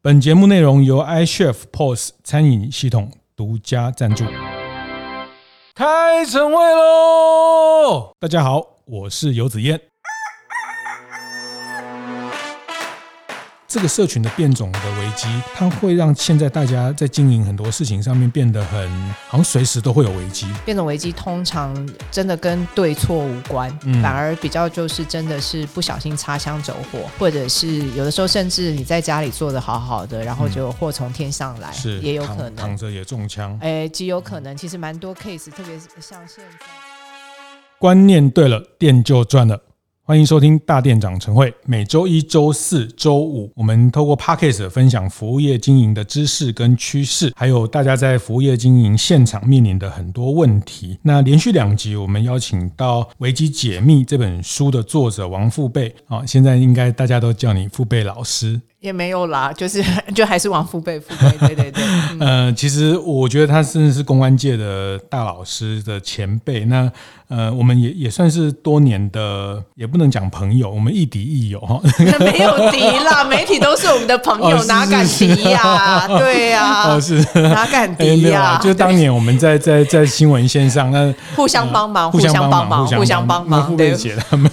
本节目内容由 iChef POS 餐饮系统独家赞助。开晨会喽！大家好，我是游子燕。这个社群的变种的危机，它会让现在大家在经营很多事情上面变得很，好像随时都会有危机。变种危机通常真的跟对错无关，嗯，反而比较就是真的是不小心擦枪走火，或者是有的时候甚至你在家里做的好好的，然后就祸从天上来，是也有可能躺着也中枪，哎，极有可能。其实蛮多 case，特别是像现在，观念对了，店就赚了。欢迎收听大店长晨会，每周一、周四、周五，我们透过 Podcast 分享服务业经营的知识跟趋势，还有大家在服务业经营现场面临的很多问题。那连续两集，我们邀请到《危机解密》这本书的作者王富贝啊，现在应该大家都叫你富贝老师。也没有啦，就是就还是王父辈父辈，对对对。嗯、呃，其实我觉得他真的是公安界的大老师的前辈。那呃，我们也也算是多年的，也不能讲朋友，我们亦敌亦友哈。没有敌啦，媒体都是我们的朋友，哦、哪敢敌呀、啊？对呀、啊，哦是，哪敢敌呀、啊？就当年我们在在在新闻线上，那互相帮忙，互相帮忙，互相帮忙。富贝姐他们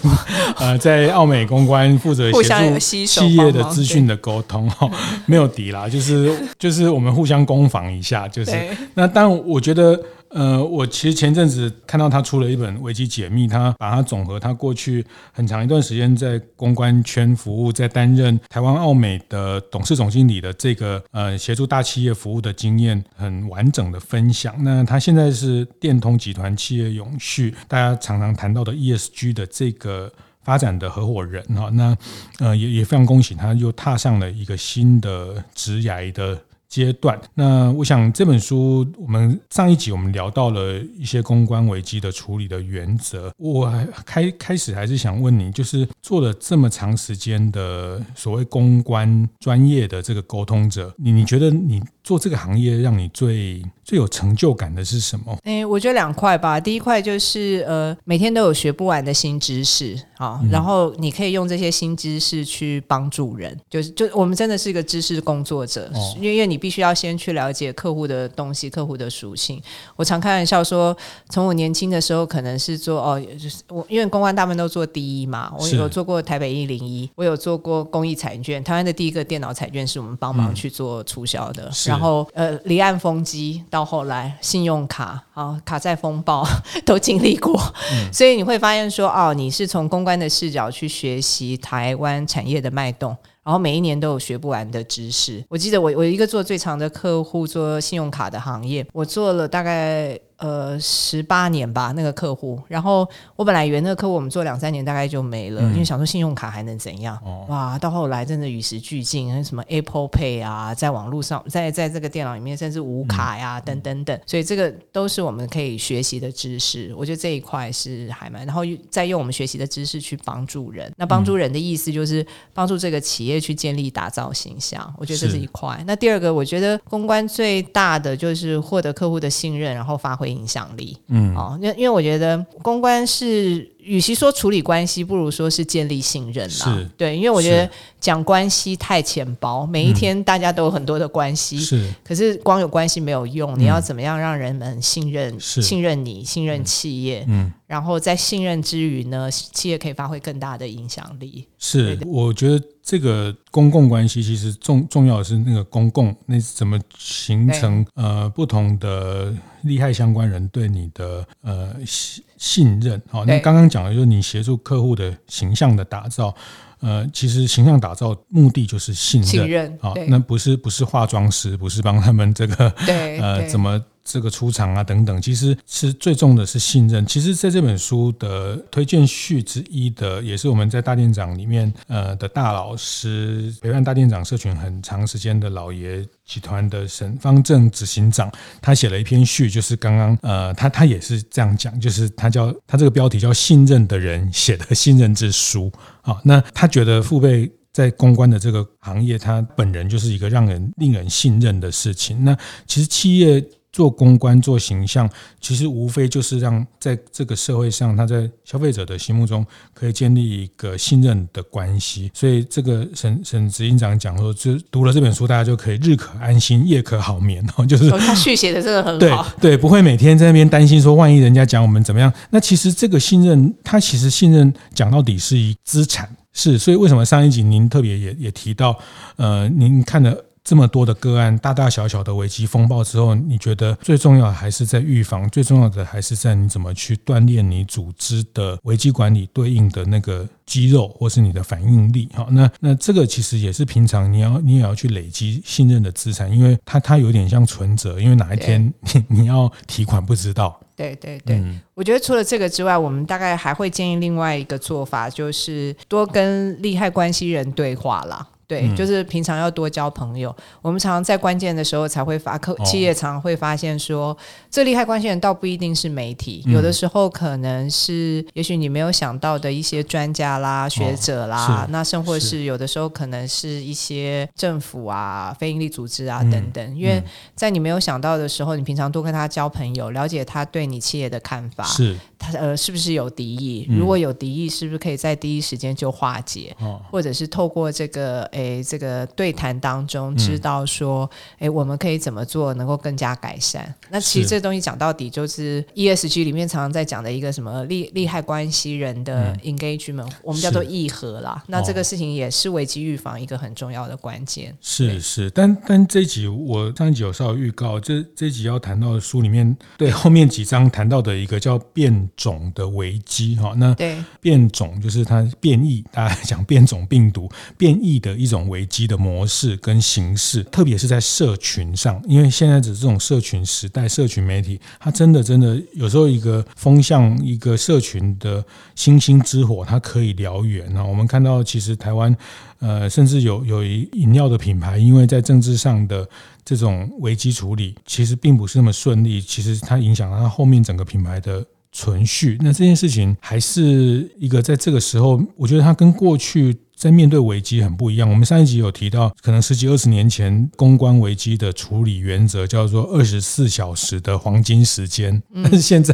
呃，在澳美公关负责协助企业的资讯的。沟通哈，没有敌啦，就是就是我们互相攻防一下，就是那。但我觉得，呃，我其实前阵子看到他出了一本《危机解密》，他把他总和他过去很长一段时间在公关圈服务，在担任台湾奥美的董事总经理的这个呃协助大企业服务的经验，很完整的分享。那他现在是电通集团企业永续，大家常常谈到的 ESG 的这个。发展的合伙人哈，那呃也也非常恭喜他，又踏上了一个新的职涯的阶段。那我想这本书，我们上一集我们聊到了一些公关危机的处理的原则。我开开始还是想问你，就是做了这么长时间的所谓公关专业的这个沟通者，你你觉得你做这个行业让你最最有成就感的是什么？哎、欸，我觉得两块吧。第一块就是呃，每天都有学不完的新知识啊，然后你可以用这些新知识去帮助人。就是就我们真的是一个知识工作者，因为因为你必须要先去了解客户的东西、客户的属性。我常开玩笑说，从我年轻的时候可能是做哦，就是我因为公关大部分都做第一嘛，我有做过台北一零一，我有做过公益彩券，台湾的第一个电脑彩券是我们帮忙去做促销的，嗯、然后呃，离岸风机。到后来，信用卡啊，卡债风暴 都经历过，嗯，所以你会发现说，哦，你是从公关的视角去学习台湾产业的脉动，然后每一年都有学不完的知识。我记得我我一个做最长的客户做信用卡的行业，我做了大概。呃，十八年吧，那个客户。然后我本来以为那个客户我们做两三年大概就没了，嗯、因为想说信用卡还能怎样？哦、哇，到后来真的与时俱进，什么 Apple Pay 啊，在网络上，在在这个电脑里面，甚至无卡呀、啊，等等等。所以这个都是我们可以学习的知识。我觉得这一块是还蛮，然后再用我们学习的知识去帮助人。那帮助人的意思就是帮助这个企业去建立、打造形象。我觉得这是一块。那第二个，我觉得公关最大的就是获得客户的信任，然后发挥。影响力，嗯，哦，因因为我觉得公关是。与其说处理关系，不如说是建立信任啦。对，因为我觉得讲关系太浅薄，每一天大家都有很多的关系，是、嗯。可是光有关系没有用，你要怎么样让人们信任、信任你、信任企业？嗯，然后在信任之余呢，企业可以发挥更大的影响力。是，我觉得这个公共关系其实重重要的是那个公共，那怎么形成呃不同的利害相关人对你的呃。信信任，好，那刚刚讲的就是你协助客户的形象的打造，呃，其实形象打造目的就是信任，信任，好，那不是不是化妆师，不是帮他们这个，对，呃，怎么。这个出场啊，等等，其实是最重的是信任。其实，在这本书的推荐序之一的，也是我们在大店长里面呃的大老师陪伴大店长社群很长时间的老爷集团的沈方正执行长，他写了一篇序，就是刚刚呃他他也是这样讲，就是他叫他这个标题叫“信任的人写的信任之书”啊。那他觉得父辈在公关的这个行业，他本人就是一个让人令人信任的事情。那其实企业。做公关、做形象，其实无非就是让在这个社会上，他在消费者的心目中可以建立一个信任的关系。所以，这个沈沈执行长讲说，就读了这本书，大家就可以日可安心，夜可好眠 哦。就是他续写的这个很好，对对，不会每天在那边担心说，万一人家讲我们怎么样？那其实这个信任，他其实信任讲到底是一资产。是，所以为什么上一集您特别也也提到，呃，您看了这么多的个案，大大小小的危机风暴之后，你觉得最重要的还是在预防，最重要的还是在你怎么去锻炼你组织的危机管理对应的那个肌肉，或是你的反应力。好，那那这个其实也是平常你要你也要去累积信任的资产，因为它它有点像存折，因为哪一天 你你要提款不知道。对对对，嗯、我觉得除了这个之外，我们大概还会建议另外一个做法，就是多跟利害关系人对话啦。对，就是平常要多交朋友。我们常常在关键的时候才会发，客企业常常会发现说，这利害关系人倒不一定是媒体，有的时候可能是，也许你没有想到的一些专家啦、学者啦，那甚或是。有的时候可能是一些政府啊、非营利组织啊等等。因为在你没有想到的时候，你平常多跟他交朋友，了解他对你企业的看法，是。他呃是不是有敌意？如果有敌意，是不是可以在第一时间就化解？或者是透过这个。诶，这个对谈当中知道说，诶，我们可以怎么做能够更加改善？那其实这东西讲到底就是 ESG 里面常常在讲的一个什么利利害关系人的 engagement，我们叫做议和啦。那这个事情也是危机预防一个很重要的关键。是是，但但这集我上一集有稍微预告，这这集要谈到的书里面，对后面几章谈到的一个叫变种的危机哈。那对变种就是它变异，大家讲变种病毒变异的一种。危机的模式跟形式，特别是在社群上，因为现在的这种社群时代，社群媒体，它真的真的有时候一个风向，一个社群的星星之火，它可以燎原啊。我们看到，其实台湾，呃，甚至有有一饮料的品牌，因为在政治上的这种危机处理，其实并不是那么顺利，其实它影响了它后面整个品牌的存续。那这件事情还是一个在这个时候，我觉得它跟过去。在面对危机很不一样。我们上一集有提到，可能十几二十年前公关危机的处理原则叫做二十四小时的黄金时间，但是现在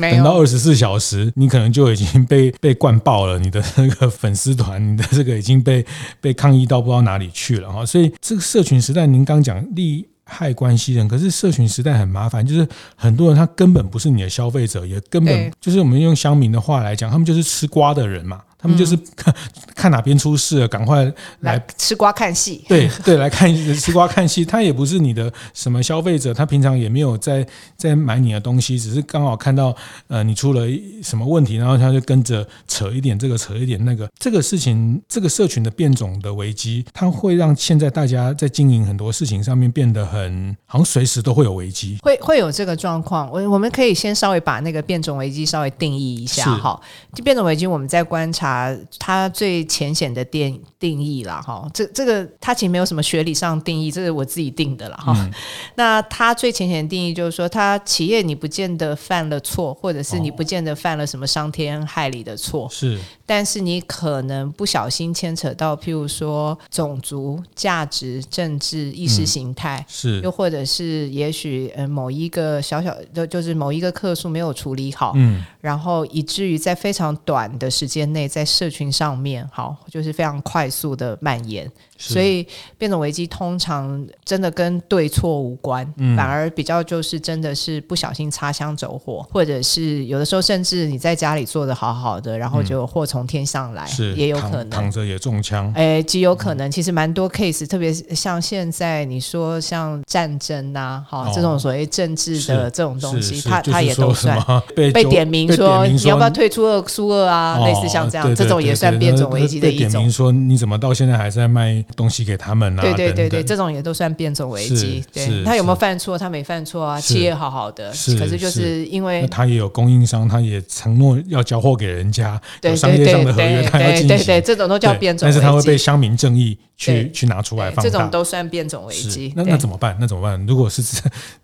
等到二十四小时，你可能就已经被 被灌爆了，你的那个粉丝团，你的这个已经被被抗议到不知道哪里去了哈。所以这个社群时代，您刚讲利害关系人，可是社群时代很麻烦，就是很多人他根本不是你的消费者，也根本就是我们用乡民的话来讲，他们就是吃瓜的人嘛。他们就是看 看哪边出事了，赶快来，来吃瓜看戏。对对，来看吃瓜看戏。他也不是你的什么消费者，他平常也没有在在买你的东西，只是刚好看到呃你出了什么问题，然后他就跟着扯一点这个，扯一点那个。这个事情，这个社群的变种的危机，它会让现在大家在经营很多事情上面变得很好像随时都会有危机，会会有这个状况。我我们可以先稍微把那个变种危机稍微定义一下哈。就变种危机，我们在观察。啊，它最浅显的定定义了哈，这这个它其实没有什么学理上定义，这是我自己定的了哈。嗯、那它最浅显的定义就是说，它企业你不见得犯了错，或者是你不见得犯了什么伤天害理的错，是、哦，但是你可能不小心牵扯到，譬如说种族、价值、政治、意识形态，嗯、是，又或者是也许呃某一个小小的，就是某一个客诉没有处理好，嗯，然后以至于在非常短的时间内在在社群上面，好，就是非常快速的蔓延。所以变种危机通常真的跟对错无关，嗯、反而比较就是真的是不小心擦枪走火，或者是有的时候甚至你在家里做的好好的，然后就祸从天上来，嗯、也有可能躺着也中枪，哎，极有可能。其实蛮多 case，特别像现在你说像战争啊，哈、哦，这种所谓政治的这种东西，它它也都算 被被点名说你要不要退出二苏二啊，哦、类似像这样，对对对对，这种也算变种危机的一种。点名说你怎么到现在还在卖？东西给他们啊，对对对对，这种也都算变种危机。对，他有没有犯错？他没犯错啊，企业好好的，是可是就是因为他也有供应商，他也承诺要交货给人家，有商业上的合约，他要进行。对对对，这种都叫变种危机。但是他会被乡民正义去去拿出来放大，这种都算变种危机。那那怎么办？那怎么办？如果是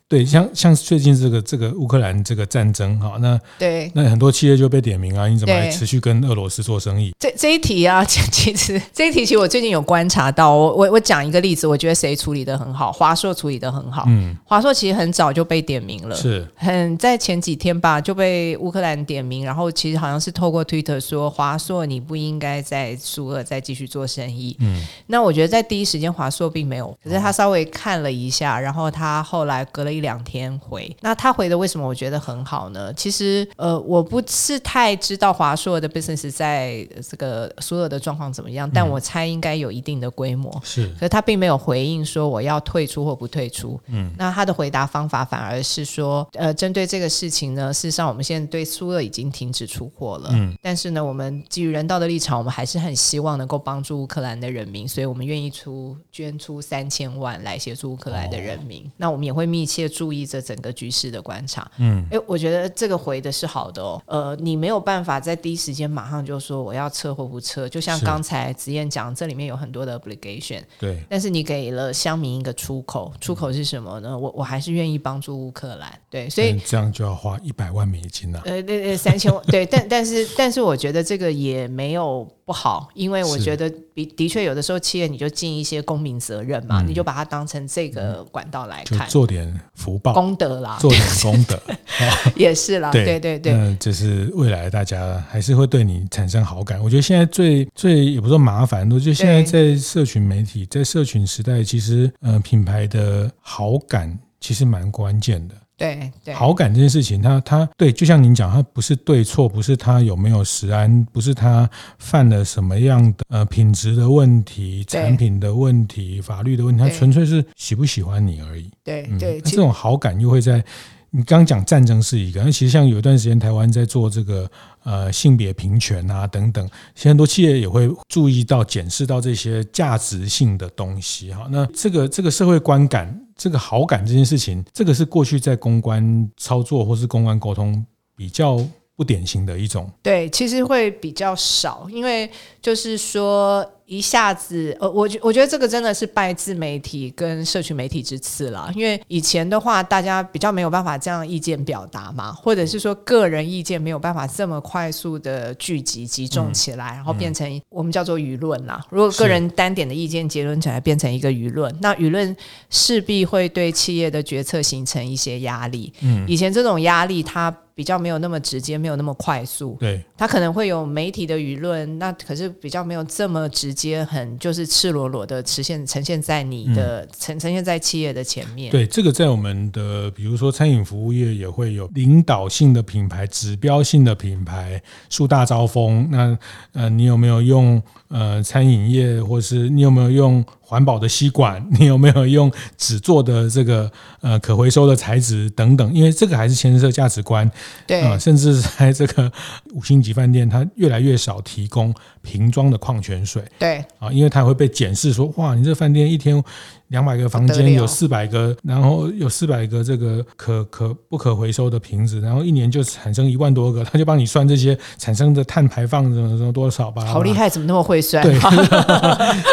对，像像最近这个这个乌克兰这个战争哈，那对，那很多企业就被点名啊，你怎么还持续跟俄罗斯做生意？这这一题啊，其实这一题其实我最近有观察到，我我我讲一个例子，我觉得谁处理的很好，华硕处理的很好。嗯，华硕其实很早就被点名了，是很在前几天吧就被乌克兰点名，然后其实好像是透过 Twitter 说华硕你不应该在苏俄再继续做生意。嗯，那我觉得在第一时间华硕并没有，可是他稍微看了一下，然后他后来隔了一两天回，那他回的为什么我觉得很好呢？其实呃，我不是太知道华硕的 business 在这个苏俄的状况怎么样，但我猜应该有一定的规模。是，可是他并没有回应说我要退出或不退出。嗯，那他的回答方法反而是说，呃，针对这个事情呢，事实上我们现在对苏俄已经停止出货了。嗯，但是呢，我们基于人道的立场，我们还是很希望能够帮助乌克兰的人民，所以我们愿意出捐出三千万来协助乌克兰的人民。哦、那我们也会密切注意这整个局势的观察。嗯，诶，我觉得这个回的是好的哦。呃，你没有办法在第一时间马上就说我要撤或不撤，就像刚才子燕讲，这里面有很多的 obligation。对，但是你给了乡民一个出口，出口是什么呢？我我还是愿意帮助乌克兰。对，所以这样就要花一百万美金了。呃，对对，三千万。对，但但是但是，我觉得这个也没有。不好，因为我觉得的的确有的时候企业你就尽一些公民责任嘛，嗯、你就把它当成这个管道来看，做点福报功德啦，做点功德 也是啦，对对对，对，那就是未来大家还是会对你产生好感。我觉得现在最最也不说麻烦，我觉得现在在社群媒体，在社群时代，其实呃品牌的好感其实蛮关键的。对对，好感这件事情，他他对，就像您讲，他不是对错，不是他有没有食安，不是他犯了什么样的呃品质的问题、产品的问题、法律的问题，他纯粹是喜不喜欢你而已。对对，这种好感又会在你刚刚讲战争是一个，那其实像有一段时间台湾在做这个呃性别平权啊等等，其实很多企业也会注意到、检视到这些价值性的东西哈。那这个这个社会观感。这个好感这件事情，这个是过去在公关操作或是公关沟通比较不典型的一种。对，其实会比较少，因为就是说。一下子，呃，我觉我觉得这个真的是拜自媒体跟社群媒体之赐了，因为以前的话，大家比较没有办法这样意见表达嘛，或者是说个人意见没有办法这么快速的聚集集中起来，嗯、然后变成我们叫做舆论啦。如果个人单点的意见结论起来变成一个舆论，那舆论势必会对企业的决策形成一些压力。嗯，以前这种压力它比较没有那么直接，没有那么快速。对，它可能会有媒体的舆论，那可是比较没有这么直接，很就是赤裸裸的呈现呈现在你的呈、嗯、呈现在企业的前面。对，这个在我们的比如说餐饮服务业也会有领导性的品牌、指标性的品牌树大招风。那呃，你有没有用呃餐饮业，或是你有没有用？环保的吸管，你有没有用纸做的这个呃可回收的材质等等？因为这个还是牵涉价值观，对啊、呃，甚至在这个 五星级饭店，它越来越少提供瓶装的矿泉水，对啊，因为它会被检视说，哇，你这饭店一天。两百个房间有四百个，然后有四百个这个可可不可回收的瓶子，然后一年就产生一万多个，他就帮你算这些产生的碳排放什么什么多少吧。好厉害，怎么那么会算？对，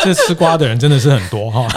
这吃瓜的人真的是很多哈。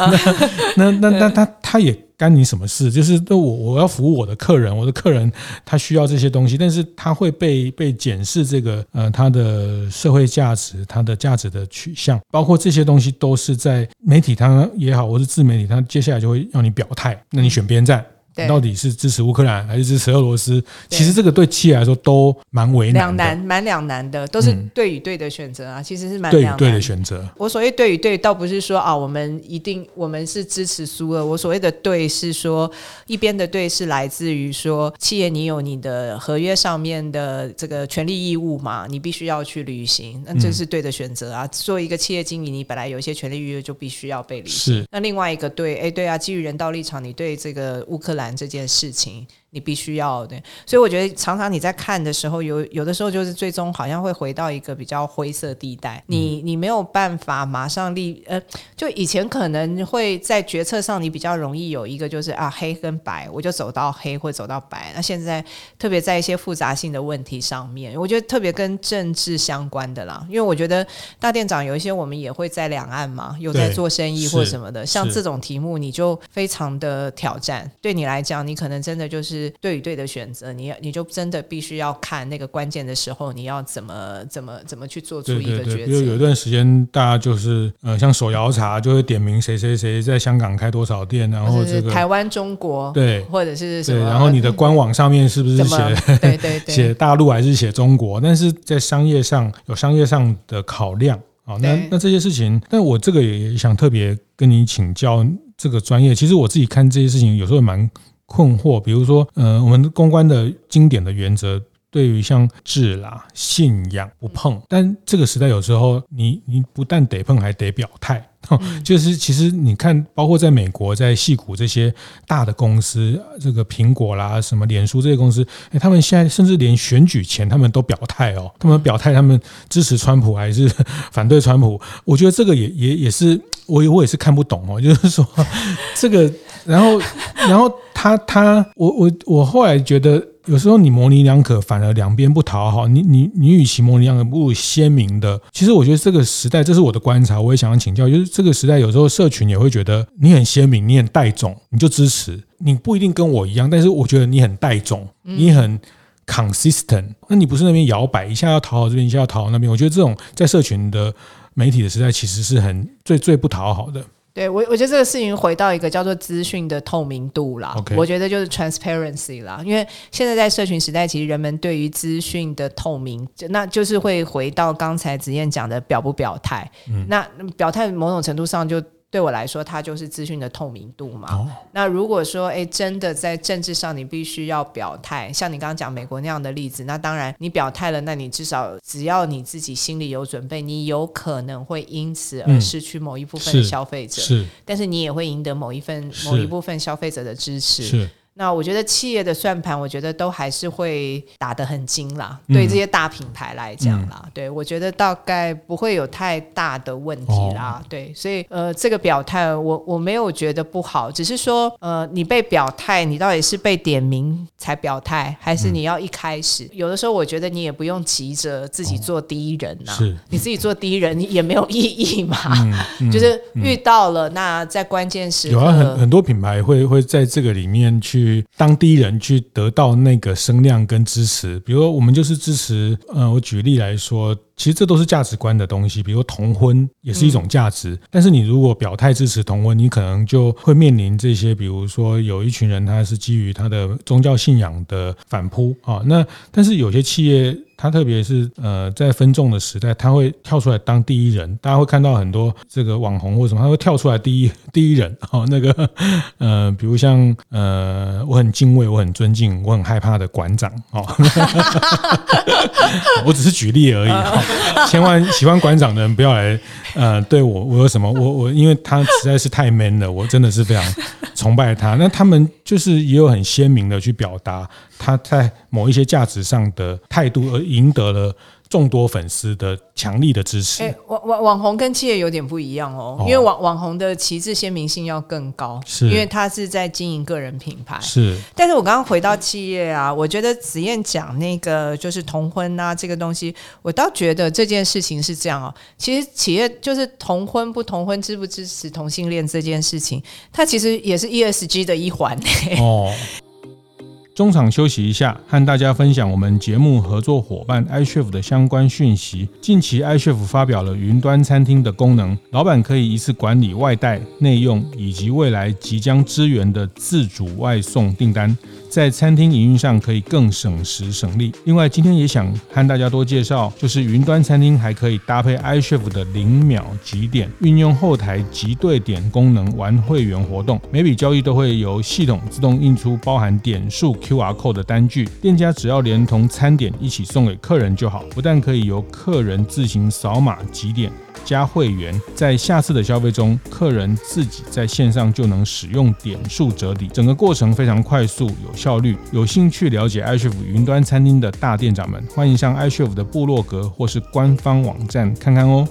那那那那他他也。干你什么事？就是我我要服务我的客人，我的客人他需要这些东西，但是他会被被检视这个呃他的社会价值，他的价值的取向，包括这些东西都是在媒体他也好，或是自媒体，他接下来就会要你表态，那你选边站。到底是支持乌克兰还是支持俄罗斯？其实这个对企业来说都蛮为难，两难，蛮两难的，都是对与对的选择啊。其实是蛮对与对的选择。我所谓对与对，倒不是说啊，我们一定我们是支持苏俄。我所谓的对是说，一边的对是来自于说，企业你有你的合约上面的这个权利义务嘛，你必须要去履行，那这是对的选择啊。作为一个企业经理，你本来有一些权利义务就必须要被履行。是。那另外一个对，哎，对啊，基于人道立场，你对这个乌克兰。这件事情，你必须要对，所以我觉得常常你在看的时候，有有的时候就是最终好像会回到一个比较灰色地带，你你没有办法马上立呃，就以前可能会在决策上你比较容易有一个就是啊黑跟白，我就走到黑或走到白。那现在特别在一些复杂性的问题上面，我觉得特别跟政治相关的啦，因为我觉得大店长有一些我们也会在两岸嘛，有在做生意或什么的，像这种题目你就非常的挑战，对你来讲，你可能真的就是。对与对的选择，你你就真的必须要看那个关键的时候，你要怎么怎么怎么去做出一个决策。比如有一段时间，大家就是呃，像手摇茶就会点名谁谁谁在香港开多少店，然后这个台湾中国对，或者是什么，然后你的官网上面是不是写对对 对写大陆还是写中国？但是在商业上有商业上的考量啊，那那这些事情，但我这个也想特别跟你请教这个专业。其实我自己看这些事情有时候蛮。困惑，比如说，呃，我们公关的经典的原则，对于像智啦、信仰不碰，但这个时代有时候你你不但得碰，还得表态。就是其实你看，包括在美国，在戏谷这些大的公司，这个苹果啦、什么脸书这些公司，哎，他们现在甚至连选举前他们都表态哦，他们表态他们支持川普还是反对川普。我觉得这个也也也是我我也是看不懂哦，就是说这个。然后，然后他他我我我后来觉得，有时候你模棱两可，反而两边不讨好。你你你与其模棱两可，不如鲜明的。其实我觉得这个时代，这是我的观察，我也想要请教，就是这个时代有时候社群也会觉得你很鲜明，你很带种，你就支持。你不一定跟我一样，但是我觉得你很带种，你很 consistent。那你不是那边摇摆，一下要讨好这边，一下要讨好那边。我觉得这种在社群的媒体的时代，其实是很最最不讨好的。对我，我觉得这个事情回到一个叫做资讯的透明度啦。Okay. 我觉得就是 transparency 啦，因为现在在社群时代，其实人们对于资讯的透明，那就是会回到刚才子燕讲的表不表态。嗯，那表态某种程度上就。对我来说，它就是资讯的透明度嘛。哦、那如果说，哎，真的在政治上，你必须要表态，像你刚刚讲美国那样的例子，那当然你表态了，那你至少只要你自己心里有准备，你有可能会因此而失去某一部分的消费者，嗯、是，是，但是你也会赢得某一份某一部分消费者的支持。是。那我觉得企业的算盘，我觉得都还是会打得很精啦。嗯、对这些大品牌来讲啦，嗯、对我觉得大概不会有太大的问题啦。哦、对，所以呃，这个表态我我没有觉得不好，只是说呃，你被表态，你到底是被点名才表态，还是你要一开始？嗯、有的时候我觉得你也不用急着自己做第一人呐、啊，哦、是你自己做第一人也没有意义嘛。就是遇到了，那在关键时刻，有啊，很很多品牌会会在这个里面去。当地人去得到那个声量跟支持，比如说我们就是支持，呃，我举例来说。其实这都是价值观的东西，比如说同婚也是一种价值。嗯、但是你如果表态支持同婚，你可能就会面临这些，比如说有一群人他是基于他的宗教信仰的反扑啊。那但是有些企业，他特别是呃在分众的时代，他会跳出来当第一人。大家会看到很多这个网红或什么，他会跳出来第一第一人。哦，那个呃，比如像呃，我很敬畏，我很尊敬，我很害怕的馆长。哦，我只是举例而已。千万喜欢馆长的人不要来，呃，对我我有什么？我我因为他实在是太 man 了，我真的是非常崇拜他。那他们就是也有很鲜明的去表达他在某一些价值上的态度，而赢得了。众多粉丝的强力的支持。哎，网网网红跟企业有点不一样哦，因为网网红的旗帜鲜明性要更高，是因为他是在经营个人品牌。是，但是我刚刚回到企业啊，我觉得子燕讲那个就是同婚啊这个东西，我倒觉得这件事情是这样哦。其实企业就是同婚不同婚支不支持同性恋这件事情，它其实也是 ESG 的一环哦。中场休息一下，和大家分享我们节目合作伙伴 iChef 的相关讯息。近期 iChef 发表了云端餐厅的功能，老板可以一次管理外带、内用以及未来即将支援的自主外送订单。在餐厅营运上可以更省时省力。另外，今天也想和大家多介绍，就是云端餐厅还可以搭配 iChef 的零秒集点，运用后台集对点功能玩会员活动，每笔交易都会由系统自动印出包含点数 QR code 的单据，店家只要连同餐点一起送给客人就好，不但可以由客人自行扫码集点。加会员，在下次的消费中，客人自己在线上就能使用点数折抵，整个过程非常快速有效率。有兴趣了解 iCHEF 云端餐厅的大店长们，欢迎上 iCHEF 的部落格或是官方网站看看哦。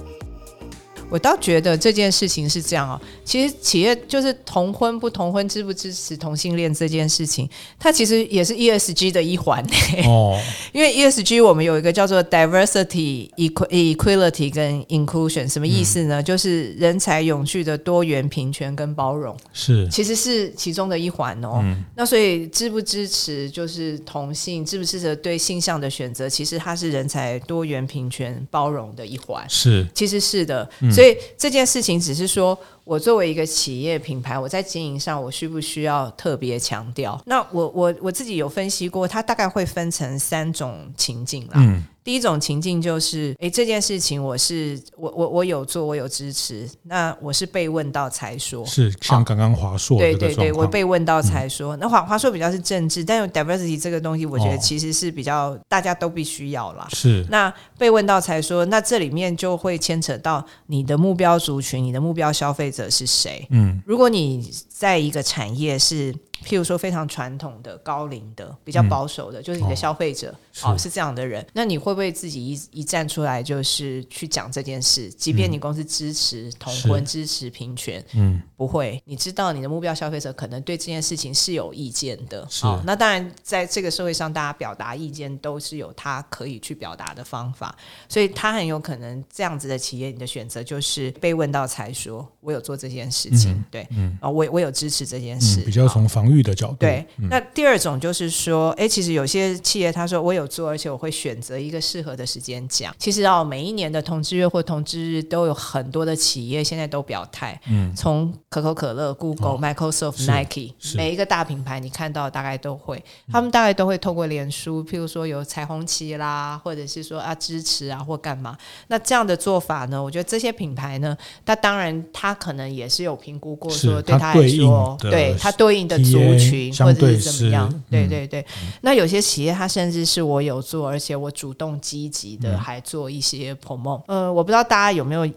我倒觉得这件事情是这样哦，其实企业就是同婚不同婚，支不支持同性恋这件事情，它其实也是 ESG 的一环哦。因为 ESG 我们有一个叫做 diversity、equality 跟 inclusion，什么意思呢？嗯、就是人才永续的多元、平权跟包容，是其实是其中的一环哦。嗯、那所以支不支持就是同性，支不支持对性向的选择，其实它是人才多元、平权、包容的一环，是其实是的。嗯所以这件事情只是说，我作为一个企业品牌，我在经营上，我需不需要特别强调？那我我我自己有分析过，它大概会分成三种情境啦。嗯。第一种情境就是，哎，这件事情我是我我我有做，我有支持。那我是被问到才说，是像刚刚华硕对对对，我被问到才说。嗯、那华华硕比较是政治，但有 diversity 这个东西，我觉得其实是比较、哦、大家都必须要啦。是那被问到才说，那这里面就会牵扯到你的目标族群，你的目标消费者是谁？嗯，如果你在一个产业是。譬如说非常传统的、高龄的、比较保守的，嗯、就是你的消费者，哦，是，是这样的人，那你会不会自己一一站出来，就是去讲这件事？即便你公司支持同婚、支持平权，嗯，不会。你知道你的目标消费者可能对这件事情是有意见的，是哦。那当然，在这个社会上，大家表达意见都是有他可以去表达的方法，所以他很有可能这样子的企业，你的选择就是被问到才说，我有做这件事情，嗯、对，嗯，啊，我我有支持这件事，嗯、比较从防御的角度，对，那第二种就是说，哎，其实有些企业他说我有做，而且我会选择一个适合的时间讲。其实哦，每一年的同志月或同志日都有很多的企业现在都表态，嗯，从可口可乐、Google、哦、Microsoft、Nike，每一个大品牌你看到大概都会，他们大概都会透过脸书，譬如说有彩虹旗啦，或者是说啊支持啊或干嘛。那这样的做法呢，我觉得这些品牌呢，那当然他可能也是有评估过，说对他来说，对它对应的族群。或者是怎么样？对对对，嗯、那有些企业它甚至是我有做，而且我主动积极的还做一些 promote。呃，我不知道大家有没有，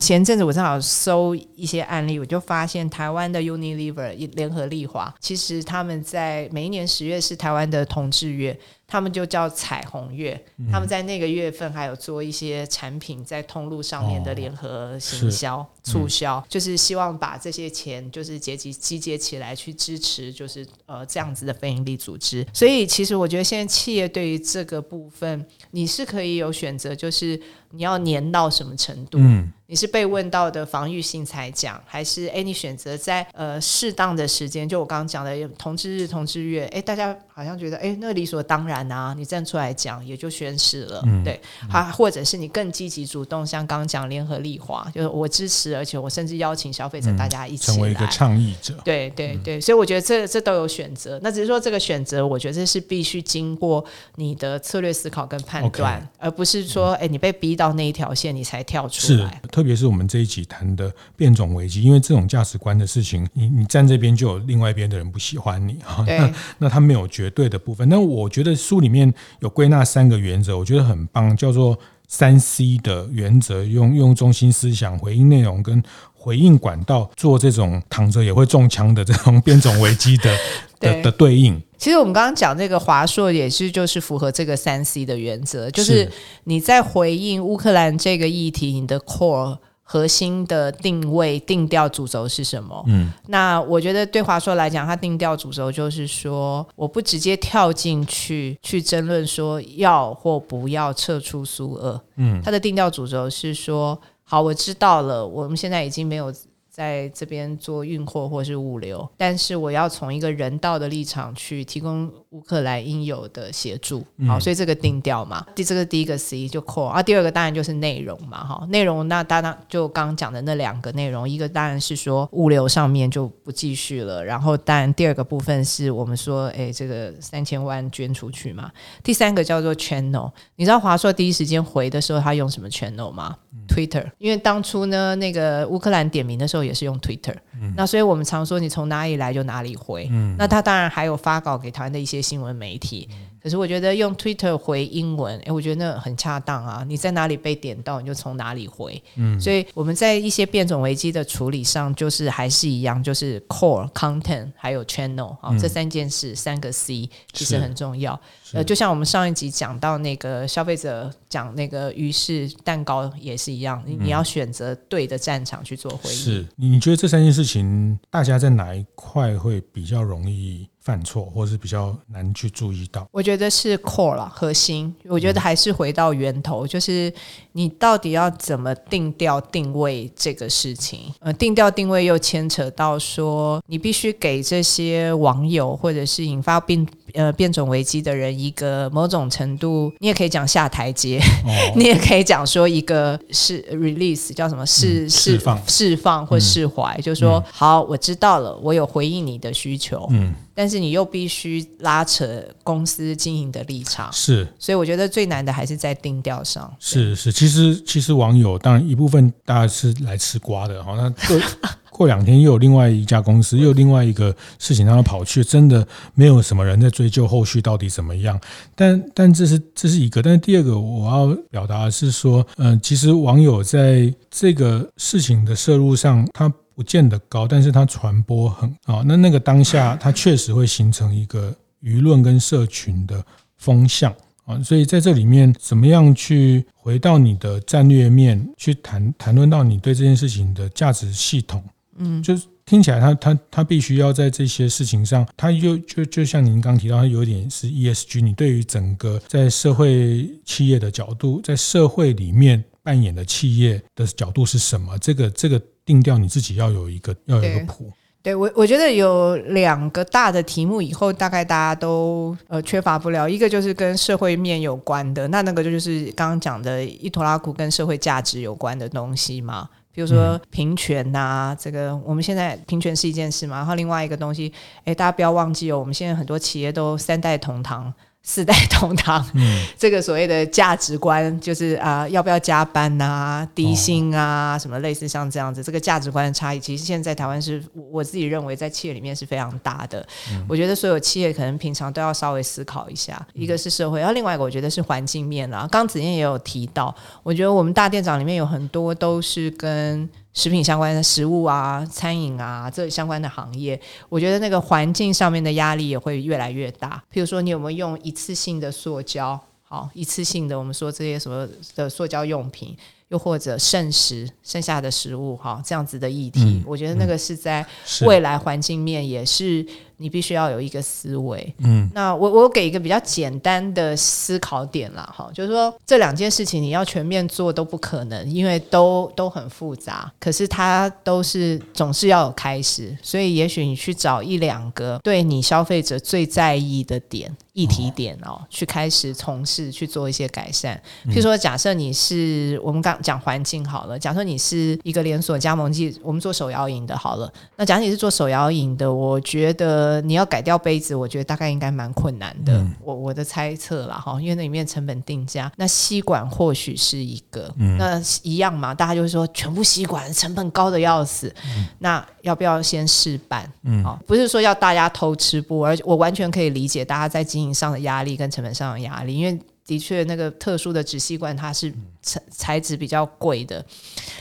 前阵子我正好搜一些案例，我就发现台湾的 Unilever 联合利华，其实他们在每一年十月是台湾的同志月。他们就叫彩虹月，嗯、他们在那个月份还有做一些产品在通路上面的联合行销、哦、促销，嗯、就是希望把这些钱就是结集集结起来去支持，就是呃这样子的非营利组织。所以其实我觉得现在企业对于这个部分，你是可以有选择，就是你要黏到什么程度。嗯你是被问到的防御性才讲，还是诶你选择在呃适当的时间？就我刚刚讲的同志日、同志月，诶大家好像觉得诶那理所当然啊，你站出来讲也就宣誓了，嗯、对，好、嗯，或者是你更积极主动，像刚刚讲联合利华，就是我支持，而且我甚至邀请消费者大家一起、嗯、成为一个倡议者，对对对，所以我觉得这这都有选择，那只是说这个选择，我觉得这是必须经过你的策略思考跟判断，Okay. 而不是说诶你被逼到那一条线你才跳出来。是特别是我们这一集谈的变种危机，因为这种价值观的事情，你你站这边就有另外一边的人不喜欢你哈对。那那他没有绝对的部分。那我觉得书里面有归纳三个原则，我觉得很棒，叫做三 C 的原则，用用中心思想、回应内容跟回应管道做这种躺着也会中枪的这种变种危机的 的的对应。其实我们刚刚讲这个华硕也是就是符合这个三 C 的原则，就是你在回应乌克兰这个议题，你的 core 核心的定位定调主轴是什么？嗯，那我觉得对华硕来讲，它定调主轴就是说，我不直接跳进去去争论说要或不要撤出苏俄。嗯，它的定调主轴是说，好，我知道了，我们现在已经没有。在这边做运货或是物流，但是我要从一个人道的立场去提供乌克兰应有的协助，好，所以这个定调嘛，第这个第一个 C 就 core 啊，第二个当然就是内容嘛，哈，内容那当然就刚刚讲的那两个内容，一个当然是说物流上面就不继续了，然后当然第二个部分是我们说，哎，这个三千万捐出去嘛，第三个叫做 channel，你知道华硕第一时间回的时候他用什么 channel 吗？Twitter，因为当初呢，那个乌克兰点名的时候也是用 Twitter，嗯，那所以我们常说你从哪里来就哪里回，嗯，那他当然还有发稿给台湾的一些新闻媒体。嗯可是我觉得用 Twitter 回英文，哎，我觉得那很恰当啊！你在哪里被点到，你就从哪里回。嗯，所以我们在一些变种危机的处理上，就是还是一样，就是 Core Content 还有 Channel 啊、嗯，这三件事，三个 C 其实很重要。呃，就像我们上一集讲到那个消费者讲那个于是蛋糕也是一样，你要选择对的战场去做回应。是，你觉得这三件事情，大家在哪一块会比较容易？犯错，或是比较难去注意到。我觉得是 core 啦，核心。我觉得还是回到源头，嗯、就是你到底要怎么定调定位这个事情。呃，定调定位又牵扯到说，你必须给这些网友或者是引发变呃变种危机的人一个某种程度，你也可以讲下台阶，哦、你也可以讲说一个是 release 叫什么释释、嗯、放释放或释怀，嗯、就是说、嗯、好，我知道了，我有回应你的需求。嗯。但是你又必须拉扯公司经营的立场，是，所以我觉得最难的还是在定调上。是是，其实其实网友当然一部分大家是来吃瓜的，好，那过 过两天又有另外一家公司，又有另外一个事情让他跑去，真的没有什么人在追究后续到底怎么样。但但这是这是一个，但是第二个我要表达的是说，嗯、呃，其实网友在这个事情的摄入上，他。不见得高，但是它传播很啊。那那个当下，它确实会形成一个舆论跟社群的风向啊。所以在这里面，怎么样去回到你的战略面去谈谈论到你对这件事情的价值系统？嗯，就是听起来他，他他他必须要在这些事情上，他就就就像您刚提到，他有点是 ESG。你对于整个在社会企业的角度，在社会里面扮演的企业的角度是什么？这个这个。定调你自己要有一个要有一个谱，对我我觉得有两个大的题目，以后大概大家都呃缺乏不了，一个就是跟社会面有关的，那那个就是刚刚讲的一拖拉库跟社会价值有关的东西嘛，比如说平权呐、啊，嗯、这个我们现在平权是一件事嘛，然后另外一个东西，哎，大家不要忘记哦，我们现在很多企业都三代同堂。四代同堂，嗯、这个所谓的价值观就是啊、呃，要不要加班啊，低薪啊，哦、什么类似像这样子，这个价值观的差异，其实现在在台湾是我自己认为在企业里面是非常大的。嗯、我觉得所有企业可能平常都要稍微思考一下，一个是社会，然后另外一个我觉得是环境面啦。刚子燕也有提到，我觉得我们大店长里面有很多都是跟。食品相关的食物啊，餐饮啊，这相关的行业，我觉得那个环境上面的压力也会越来越大。譬如说，你有没有用一次性的塑胶？好，一次性的，我们说这些什么的塑胶用品。又或者剩食剩下的食物，哈，这样子的议题，嗯、我觉得那个是在未来环境面也是你必须要有一个思维。嗯，那我我给一个比较简单的思考点啦，哈，就是说这两件事情你要全面做都不可能，因为都都很复杂。可是它都是总是要有开始，所以也许你去找一两个对你消费者最在意的点。议题点哦，去开始从事去做一些改善。譬如说，假设你是我们刚讲环境好了，假设你是一个连锁加盟记，我们做手摇饮的好了。那假设你是做手摇饮的，我觉得你要改掉杯子，我觉得大概应该蛮困难的。嗯、我我的猜测啦哈，因为那里面成本定价，那吸管或许是一个，嗯、那一样嘛，大家就会说全部吸管成本高的要死。嗯、那要不要先试办？嗯，不是说要大家偷吃不，而我完全可以理解大家在经营。上的压力跟成本上的压力，因为的确那个特殊的纸吸管它是材材质比较贵的。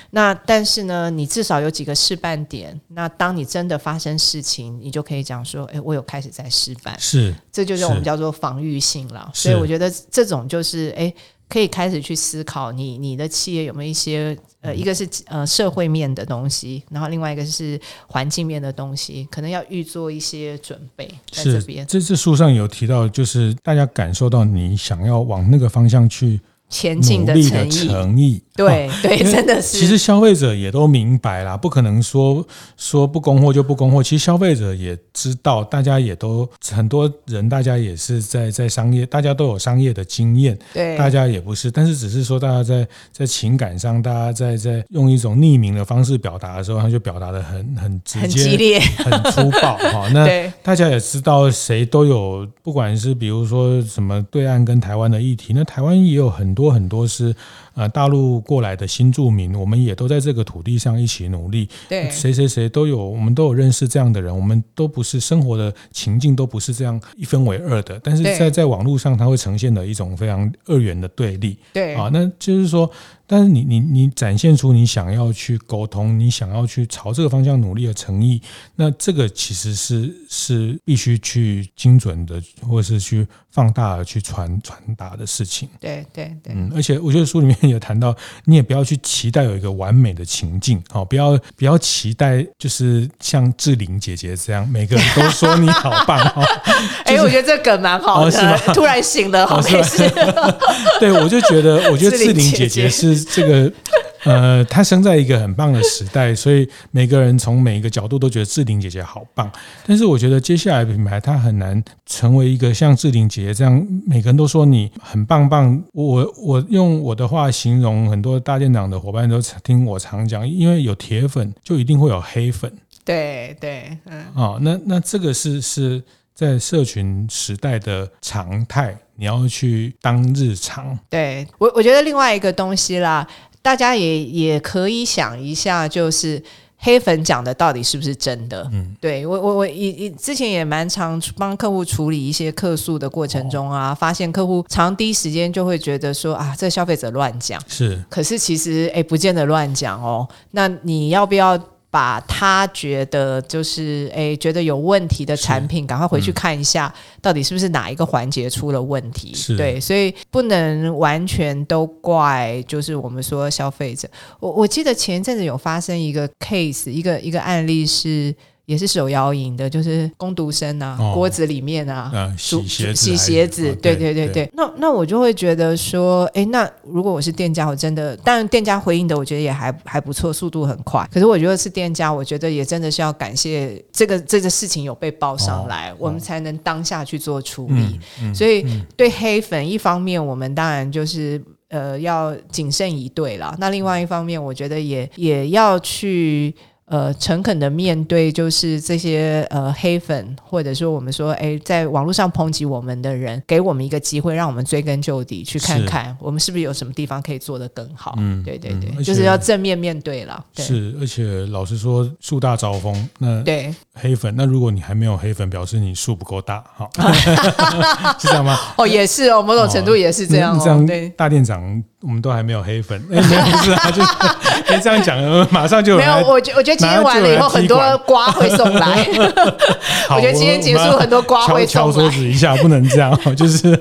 那但是呢，你至少有几个示范点。那当你真的发生事情，你就可以讲说：“哎，我有开始在示范。”是，这就是我们叫做防御性了。所以我觉得这种就是哎。可以开始去思考你，你你的企业有没有一些呃，一个是呃社会面的东西，然后另外一个是环境面的东西，可能要预做一些准备在这边。这次书上有提到，就是大家感受到你想要往那个方向去。前进的诚意，对对，真的是。其实消费者也都明白啦，不可能说说不供货就不供货。其实消费者也知道，大家也都很多人，大家也是在在商业，大家都有商业的经验，对，大家也不是。但是只是说，大家在在情感上，大家在在用一种匿名的方式表达的时候，他就表达的很很直接、很激烈、很粗暴 哈。那大家也知道，谁都有，不管是比如说什么对岸跟台湾的议题，那台湾也有很。很多很多是呃大陆过来的新住民，我们也都在这个土地上一起努力。对，谁谁谁都有，我们都有认识这样的人，我们都不是生活的情境都不是这样一分为二的，但是在在网络上，它会呈现的一种非常二元的对立。对啊，那就是说。但是你你你展现出你想要去沟通，你想要去朝这个方向努力的诚意，那这个其实是是必须去精准的，或者是去放大的去传传达的事情。对对对，嗯，而且我觉得书里面也谈到，你也不要去期待有一个完美的情境，好，不要不要期待就是像志玲姐姐这样，每个人都说你好棒哦。哎，我觉得这梗蛮好的？突然醒了，好没事。对，我就觉得，我觉得志玲姐姐是。这个呃，她生在一个很棒的时代，所以每个人从每一个角度都觉得志玲姐姐好棒。但是我觉得接下来的品牌它很难成为一个像志玲姐姐这样，每个人都说你很棒棒。我我用我的话形容，很多大店长的伙伴都听我常讲，因为有铁粉，就一定会有黑粉。对对，嗯。哦，那那这个是是在社群时代的常态。你要去当日常，对我，我觉得另外一个东西啦，大家也也可以想一下，就是黑粉讲的到底是不是真的？嗯，对我，我我以之前也蛮常帮客户处理一些客诉的过程中啊，哦、发现客户常第一时间就会觉得说啊，这消费者乱讲，是，可是其实哎，不见得乱讲哦，那你要不要？把他觉得就是诶，觉得有问题的产品，赶快回去看一下，到底是不是哪一个环节出了问题？是对，所以不能完全都怪，就是我们说消费者。我我记得前一阵子有发生一个 case，一个一个案例是。也是手摇饮的，就是工读生啊，哦、锅子里面啊，嗯、洗鞋子，洗鞋子，哦、对对对对。对那那我就会觉得说，哎，那如果我是店家，我真的，当然店家回应的，我觉得也还还不错，速度很快。可是我觉得是店家，我觉得也真的是要感谢这个这个事情有被报上来，哦、我们才能当下去做处理。嗯嗯、所以对黑粉，一方面我们当然就是呃要谨慎以对了，那另外一方面，我觉得也也要去。呃，诚恳的面对，就是这些呃黑粉，或者说我们说，哎，在网络上抨击我们的人，给我们一个机会，让我们追根究底，去看看我们是不是有什么地方可以做得更好。嗯，对对对，就是要正面面对了。是，而且老实说，树大招风。那对黑粉，那如果你还没有黑粉，表示你树不够大，好，是这样吗？哦，也是哦，某种程度也是这样哦。这样，大店长。我们都还没有黑粉，没有是啊，就 别这样讲，马上就没有。我觉我觉得今天完了以后，很多瓜会送来。我觉得今天 结束，很多瓜会。敲桌子一下，不能这样，就是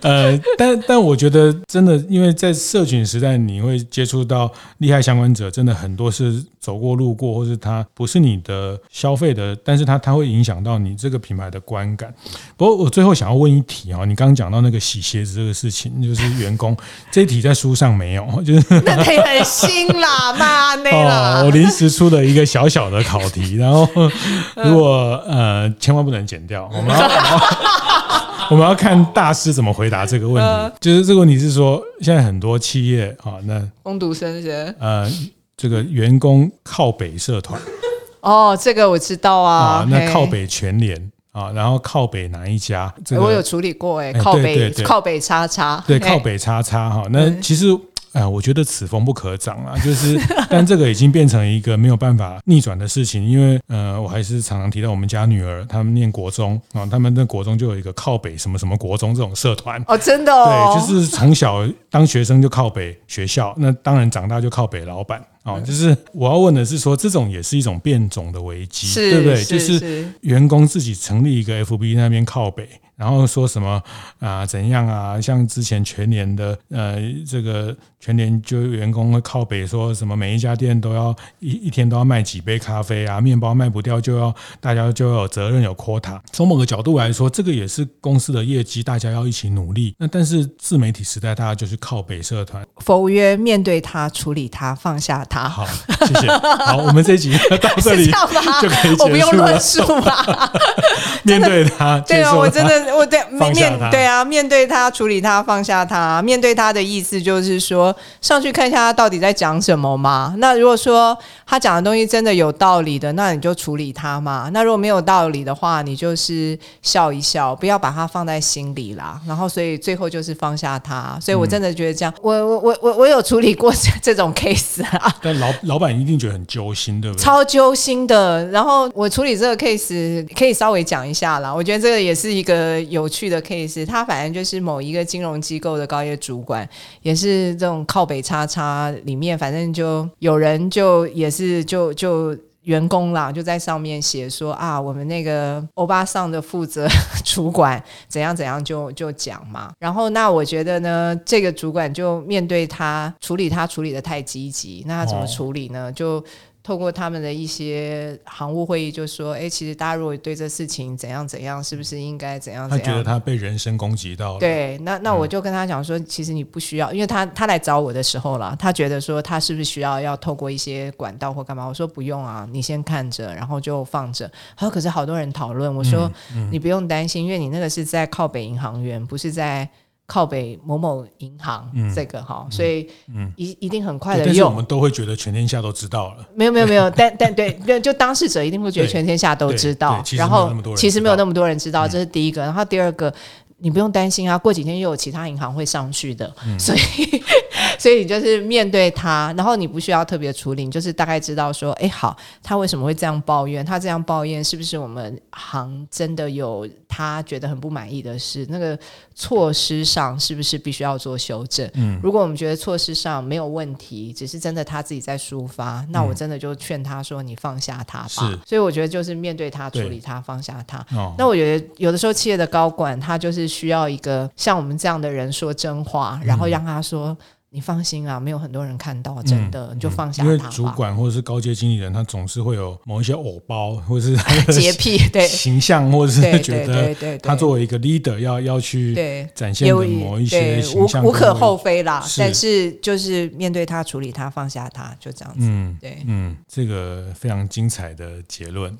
呃，但但我觉得真的，因为在社群时代，你会接触到利害相关者，真的很多是走过路过，或是它不是你的消费的，但是它它会影响到你这个品牌的观感。不过我最后想要问一题啊，你刚刚讲到那个洗鞋子这个事情，就是员工 这一题在。书上没有，就是那题很新啦，妈那啦。我临时出了一个小小的考题，然后如果呃，千万不能剪掉，我们要 我们要看大师怎么回答这个问题。就是这个问题是说，现在很多企业啊，那工读生是呃，这个员工靠北社团哦，这个我知道啊，那靠北全联。啊，然后靠北哪一家？这个我有处理过哎，靠北靠北叉叉，对，靠北叉叉哈。那其实啊，我觉得此风不可长啊，就是，但这个已经变成一个没有办法逆转的事情，因为呃，我还是常常提到我们家女儿，他们念国中啊，他们的国中就有一个靠北什么什么国中这种社团哦，真的哦，对，就是从小当学生就靠北学校，那当然长大就靠北老板。哦，就是我要问的是说，这种也是一种变种的危机，对不对？就是员工自己成立一个 FB 那边靠北。然后说什么啊、呃？怎样啊？像之前全年的呃，这个全年就员工会靠北说什么？每一家店都要一一天都要卖几杯咖啡啊？面包卖不掉就要大家就要有责任有 quota。从某个角度来说，这个也是公司的业绩，大家要一起努力。那但是自媒体时代，大家就是靠北社团。否约面对他，处理他，放下他。好，谢谢。好，我们这一集 到这里就可以结束了。我不用论述了。面对他，对啊，我真的。我对放下他。对啊，面对他，处理他，放下他。面对他的意思就是说，上去看一下他到底在讲什么嘛。那如果说他讲的东西真的有道理的，那你就处理他嘛。那如果没有道理的话，你就是笑一笑，不要把他放在心里啦。然后，所以最后就是放下他。所以我真的觉得这样，嗯、我我我我我有处理过这种 case 啊。但老 老板一定觉得很揪心，对不对？超揪心的。然后我处理这个 case 可以稍微讲一下啦。我觉得这个也是一个有趣的 case。他反正就是某一个金融机构的高阶主管，也是这种靠北叉叉里面，反正就有人就也是就就员工啦，就在上面写说啊，我们那个欧巴桑的负责 主管怎样怎样就就讲嘛。然后那我觉得呢，这个主管就面对他处理他处理的太积极，那他怎么处理呢？就透过他们的一些行务会议，就说：“哎，其实大家如果对这事情怎样怎样，是不是应该怎样怎样？”他觉得他被人身攻击到了。对，那那我就跟他讲说：“嗯、其实你不需要，因为他他来找我的时候了，他觉得说他是不是需要要透过一些管道或干嘛？”我说：“不用啊，你先看着，然后就放着。”他说：“可是好多人讨论。”我说：“嗯嗯、你不用担心，因为你那个是在靠北银行员，不是在。”靠北某某银行，嗯、这个哈，所以一一定很快的用。但是我们都会觉得全天下都知道了。没有没有没有，但但对，就当事者一定会觉得全天下都知道。然后其实没有那么多人知道，这是第一个。然后第二个，你不用担心啊，过几天又有其他银行会上去的，嗯、所以。所以你就是面对他，然后你不需要特别处理，你就是大概知道说，哎，好，他为什么会这样抱怨？他这样抱怨是不是我们行真的有他觉得很不满意的事？那个措施上是不是必须要做修正？嗯，如果我们觉得措施上没有问题，只是真的他自己在抒发，那我真的就劝他说，你放下他吧。是，所以我觉得就是面对他，处理他，放下他。哦，那我觉得有的时候企业的高管他就是需要一个像我们这样的人说真话，然后让他说。你放心啊，没有很多人看到，真的，嗯、你就放下他。因为主管或者是高阶经理人，他总是会有某一些偶包，或者是 洁癖，对形象，或者是觉得他作为一个 leader 要要去展现的某一些形象，无无可厚非啦。是但是就是面对他，处理他，放下他，就这样子。嗯，对，嗯，这个非常精彩的结论。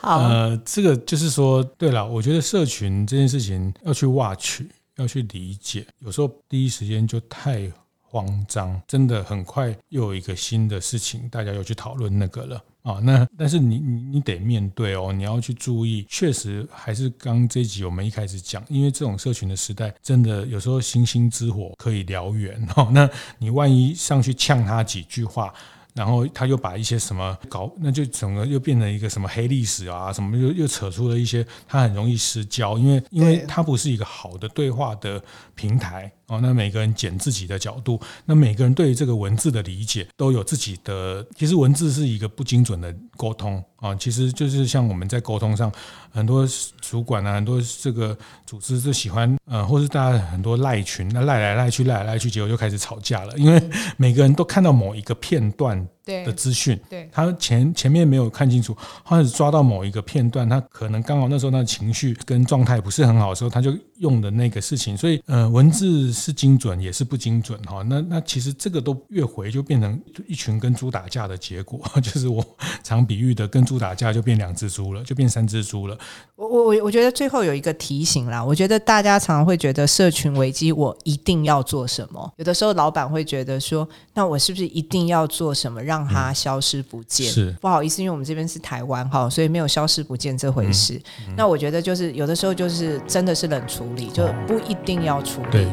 好，呃，这个就是说，对了，我觉得社群这件事情要去 watch。要去理解，有时候第一时间就太慌张，真的很快又有一个新的事情，大家又去讨论那个了啊。那但是你你你得面对哦，你要去注意，确实还是刚这一集我们一开始讲，因为这种社群的时代，真的有时候星星之火可以燎原哦。那你万一上去呛他几句话。然后他又把一些什么搞，那就整个又变成一个什么黑历史啊，什么又又扯出了一些，他很容易失焦，因为因为他不是一个好的对话的平台哦。那每个人剪自己的角度，那每个人对于这个文字的理解都有自己的，其实文字是一个不精准的沟通啊，其实就是像我们在沟通上，很多主管啊，很多这个组织就喜欢呃，或是大家很多赖群，那赖来赖去，赖来赖去，结果就开始吵架了，因为每个人都看到某一个片段。的资讯，对，他前前面没有看清楚，他只抓到某一个片段，他可能刚好那时候那情绪跟状态不是很好的时候，他就用的那个事情，所以呃，文字是精准也是不精准哈。那那其实这个都越回就变成一群跟猪打架的结果，就是我常比喻的，跟猪打架就变两只猪了，就变三只猪了。我我我我觉得最后有一个提醒啦，我觉得大家常常会觉得社群危机我一定要做什么，有的时候老板会觉得说，那我是不是一定要做什么让让它消失不见，嗯、是。不好意思，因为我们这边是台湾哈，所以没有消失不见这回事。那我觉得就是有的时候就是真的是冷处理，就不一定要处理。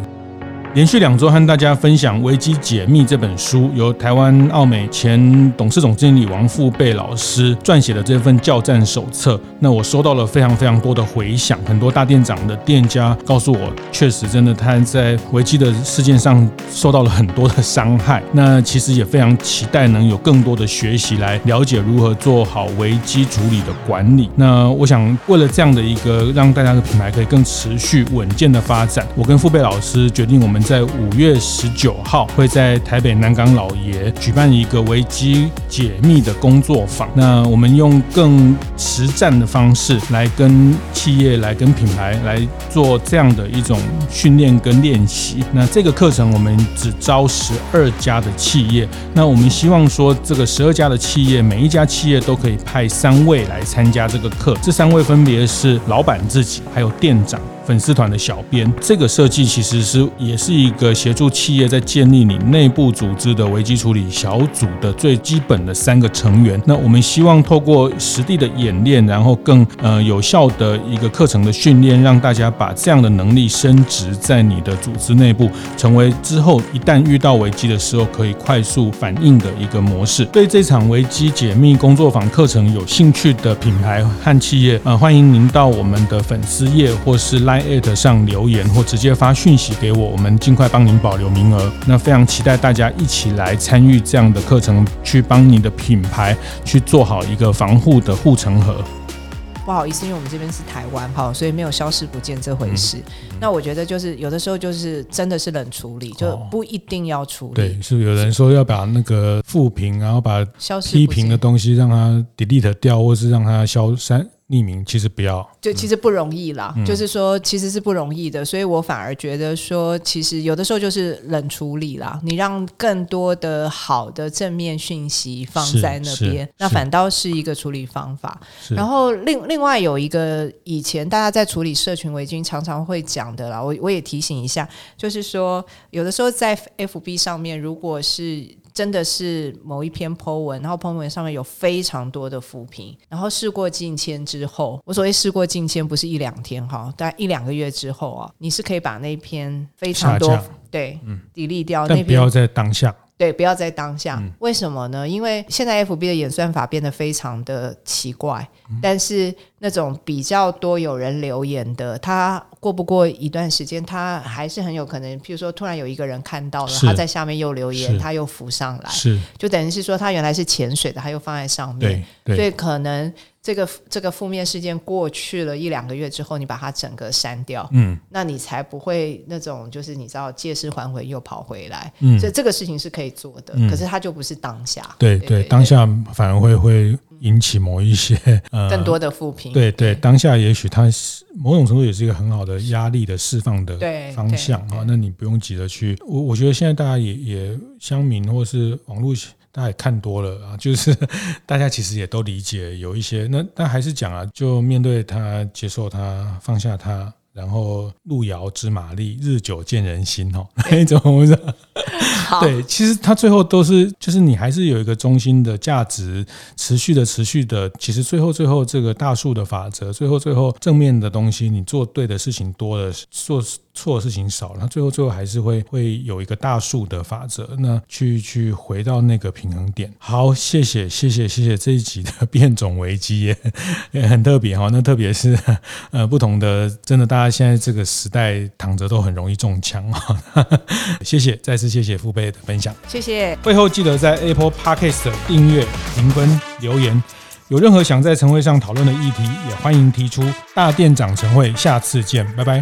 连续两周和大家分享《危机解密》这本书，由台湾奥美前董事总经理王富贝老师撰写的这份教战手册。那我收到了非常非常多的回响，很多大店长的店家告诉我，确实真的他在危机的事件上受到了很多的伤害。那其实也非常期待能有更多的学习来了解如何做好危机处理的管理。那我想为了这样的一个让大家的品牌可以更持续稳健的发展，我跟富贝老师决定我们。在五月十九号会在台北南港老爷举办一个危机解密的工作坊。那我们用更实战的方式来跟企业、来跟品牌来做这样的一种训练跟练习。那这个课程我们只招十二家的企业。那我们希望说，这个十二家的企业，每一家企业都可以派三位来参加这个课。这三位分别是老板自己，还有店长。粉丝团的小编，这个设计其实是也是一个协助企业在建立你内部组织的危机处理小组的最基本的三个成员。那我们希望透过实地的演练，然后更呃有效的一个课程的训练，让大家把这样的能力升值在你的组织内部，成为之后一旦遇到危机的时候可以快速反应的一个模式。对这场危机解密工作坊课程有兴趣的品牌和企业，呃，欢迎您到我们的粉丝页或是拉。@上留言或直接发讯息给我，我们尽快帮您保留名额。那非常期待大家一起来参与这样的课程，去帮你的品牌去做好一个防护的护城河。不好意思，因为我们这边是台湾哈，所以没有消失不见这回事。嗯、那我觉得就是有的时候就是真的是冷处理，就不一定要处理。哦、对，是有人说要把那个负评，然后把批评的东西让它 delete 掉，或是让它消删。匿名其实不要，就其实不容易啦。嗯、就是说，其实是不容易的，所以我反而觉得说，其实有的时候就是冷处理啦。你让更多的好的正面讯息放在那边，那反倒是一个处理方法。然后另另外有一个以前大家在处理社群围巾常常会讲的啦，我我也提醒一下，就是说有的时候在 FB 上面，如果是真的是某一篇 po 文，然后 po 文上面有非常多的负评，然后事过境迁之后，我所谓事过境迁不是一两天哈，大概一两个月之后啊，你是可以把那篇非常多对，嗯，delete 掉，但不要在当下。对，不要在当下。嗯、为什么呢？因为现在 FB 的演算法变得非常的奇怪，嗯、但是那种比较多有人留言的，他过不过一段时间，他还是很有可能，譬如说突然有一个人看到了，他在下面又留言，他又浮上来，是。就等于是说他原来是潜水的，他又放在上面，所以可能。这个这个负面事件过去了一两个月之后，你把它整个删掉，嗯，那你才不会那种就是你知道借尸还魂又跑回来，嗯，所以这个事情是可以做的，嗯、可是它就不是当下，对对，对，对，当下反而会会引起某一些 呃更多的负评，对对，当下也许它是某种程度也是一个很好的压力的释放的方向啊，那你不用急着去，我我觉得现在大家也也乡民或是网络。大家也看多了啊，就是大家其实也都理解有一些，那但还是讲啊，就面对他，接受他，放下他。然后路遥知马力，日久见人心哦，那一种好 对，其实它最后都是，就是你还是有一个中心的价值，持续的、持续的。其实最后、最后这个大数的法则，最后、最后正面的东西，你做对的事情多了，做错的事情少了，那最后、最后还是会会有一个大数的法则，那去去回到那个平衡点。好，谢谢、谢谢、谢谢这一集的变种危机也 也很特别哈，那特别是呃不同的，真的大家。他现在这个时代躺着都很容易中枪啊！谢谢，再次谢谢父辈的分享，谢谢。会后记得在 Apple Podcast 订阅、评分、留言。有任何想在晨会上讨论的议题，也欢迎提出。大店长晨会，下次见，拜拜。